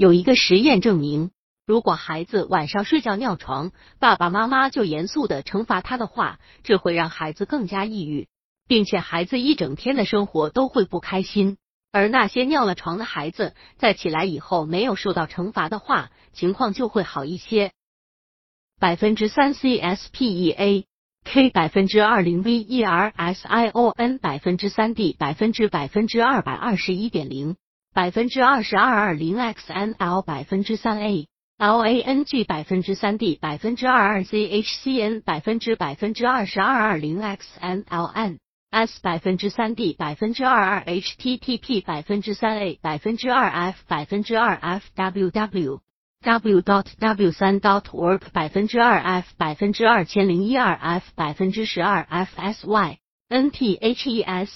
有一个实验证明，如果孩子晚上睡觉尿床，爸爸妈妈就严肃的惩罚他的话，这会让孩子更加抑郁，并且孩子一整天的生活都会不开心。而那些尿了床的孩子，在起来以后没有受到惩罚的话，情况就会好一些。百分之三 C S P E A K 百分之二零 V E R S I O N 百分之三 D 百分之百分之二百二十一点零百分之二十二二零 X N L 百分之三 A L A N G 百分之三 D 百分之二二 Z H C N 百分之百分之二十二二零 X N L N S 百分之三 D 百分之二二 HTTP 百分之三 A 百分之二 F 百分之二 FWW W dot W 三 dot work 百分之二 F 百分之二千零一二 F 百分之十二 FSY NTHESIS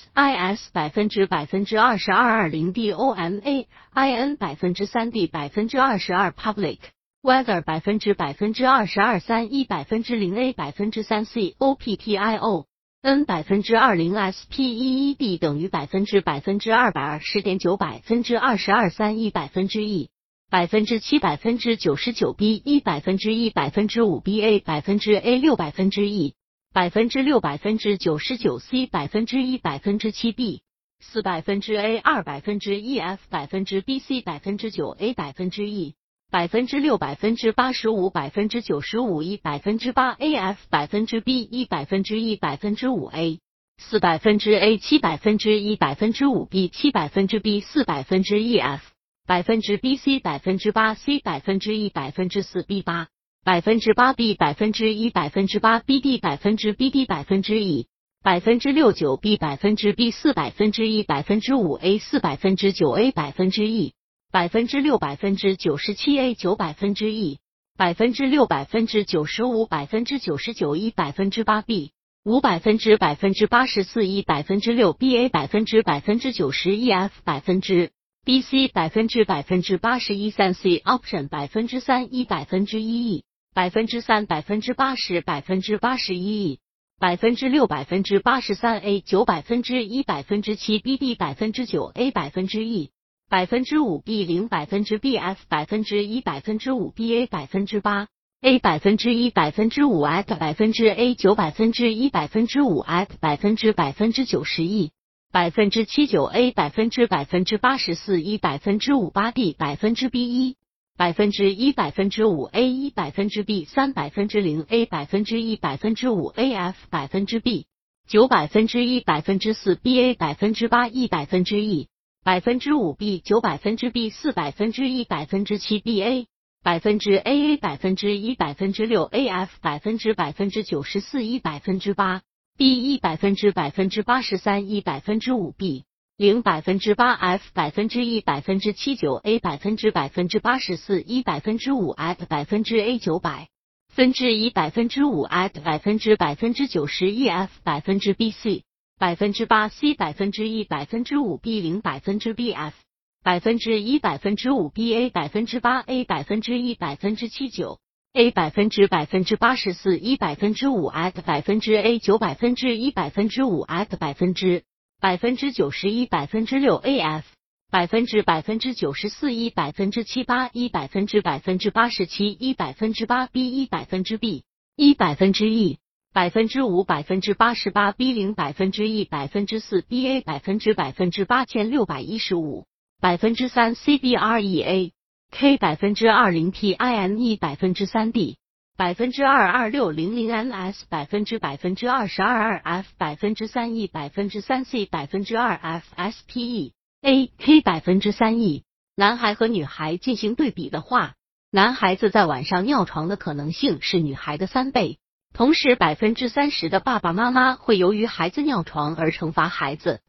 百分之百分之二十二二零 DOMA IN 百分之三 D 百分之二十二 Public Weather 百分之百分之二十二三一百分之零 A 百分之三 C OPTIO n 百分之二零 s p e e d 等于百分之百分之二百二十点九百分之二十二三一百分之 e 百分之七百分之九十九 b 一百分之一百分之五 b a 百分之 a 六百分之 e 百分之六百分之九十九 c 百分之一百分之七 b 四百分之 a 二百分之 e f 百分之 b c 百分之九 a 百分之 e 百分之六百分之八十五百分之九十五 e，百分之八 A F 百分之 B 一百分之一百分之五 A 四百分之 A 七百分之一百分之五 B 七百分之 B 四百分之 E F 百分之 B C 百分之八 C 百分之一百分之四 B 八百分之八 B 百分之一百分之八 B D 百分之 B D 百分之一百分之六九 B 百分之 B 四百分之一百分之五 A 四百分之九 A 百分之一。百分之六百分之九十七 a 九百分之一百分之六百分之九十五百分之九十九一百分之八 b 五百分之百分之八十四一百分之六 b a 百分之百分之九十 e f 百分之 b c 百分之百分之八十一三 c option 百分之三一百分之一 e 百分之三百分之八十百分之八十一百分之六百分之八十三 a 九百分之一百分之七，b b 百分之九 a 百分之一百分之五 B 零百分之 B F 百分之一百分之五 B A 百分之八 A 百分之一百分之五 at 百分之 A 九百分之一百分之五 at 百分之百分之九十一百分之七九 A 百分之百分之八十四一百分之五八 D 百分之 B 一百分之一百分之五 A 一百分之 B 三百分之零 A 百分之一百分之五 A F 百分之 B 九百分之一百分之四 B A 百分之八一百分之一百分之五 B 九百分之 B 四百分之一百分之七 B A 百分之 A A 百分之一百分之六 A F 百分之百分之九十四一百分之八 B 一百分之百分之八十三一百分之五 B 零百分之八 F 百分之一百分之七九 A 百分之百分之八十四一百分之五 at 百分之 A 九百分之一百分之五 at 百分之百分之九十一 F 百分之 B C 百分之八 C 百分之一百分之五 B 零百分之 B F 百分之一百分之五 B A 百分之八 A 百分之一百分之七九 A 百分之百分之八十四一百分之五 at 百分之 A 九百分之一百分之五 at 百分之百分之九十一百分之六 A F 百分之百分之九十四一百分之七八一百分之百分之八十七一百分之八 B 一百分之 B 一百分之 E。百分之五百分之八十八 B 零百分之一百分之四 B A 百分之百分之八千六百一十五百分之三 C B R E A K 百分之二零 T I N E 百分之三 D 百分之二二六零零 ms，百分之百分之二十二二 F 百分之三 E 百分之三 C 百分之二 F S P E A K 百分之三 E 男孩和女孩进行对比的话，男孩子在晚上尿床的可能性是女孩的三倍。同时，百分之三十的爸爸妈妈会由于孩子尿床而惩罚孩子，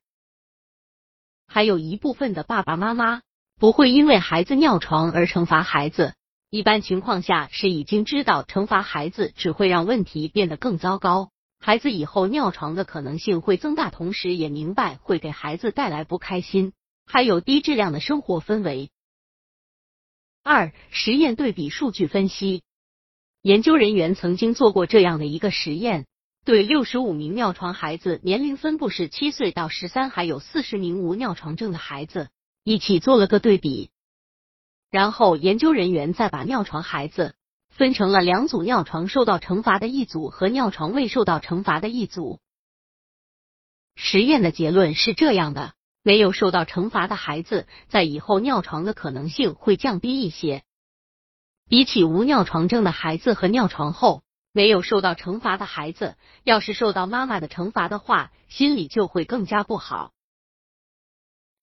还有一部分的爸爸妈妈不会因为孩子尿床而惩罚孩子。一般情况下是已经知道惩罚孩子只会让问题变得更糟糕，孩子以后尿床的可能性会增大，同时也明白会给孩子带来不开心，还有低质量的生活氛围。二、实验对比数据分析。研究人员曾经做过这样的一个实验，对六十五名尿床孩子，年龄分布是七岁到十三，还有四十名无尿床症的孩子，一起做了个对比。然后研究人员再把尿床孩子分成了两组：尿床受到惩罚的一组和尿床未受到惩罚的一组。实验的结论是这样的：没有受到惩罚的孩子在以后尿床的可能性会降低一些，比起无尿床症的孩子和尿床后没有受到惩罚的孩子，要是受到妈妈的惩罚的话，心里就会更加不好。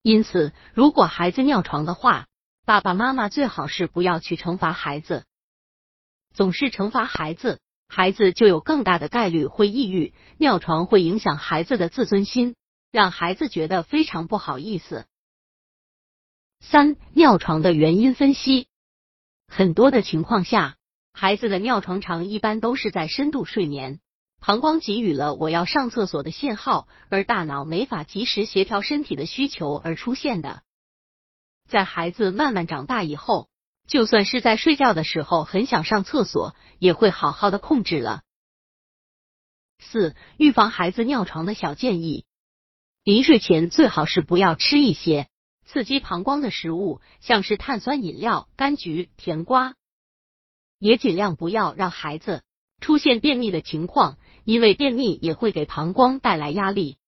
因此，如果孩子尿床的话，爸爸妈妈最好是不要去惩罚孩子，总是惩罚孩子，孩子就有更大的概率会抑郁。尿床会影响孩子的自尊心，让孩子觉得非常不好意思。三、尿床的原因分析，很多的情况下，孩子的尿床长一般都是在深度睡眠，膀胱给予了我要上厕所的信号，而大脑没法及时协调身体的需求而出现的。在孩子慢慢长大以后，就算是在睡觉的时候很想上厕所，也会好好的控制了。四、预防孩子尿床的小建议：临睡前最好是不要吃一些刺激膀胱的食物，像是碳酸饮料、柑橘、甜瓜，也尽量不要让孩子出现便秘的情况，因为便秘也会给膀胱带来压力。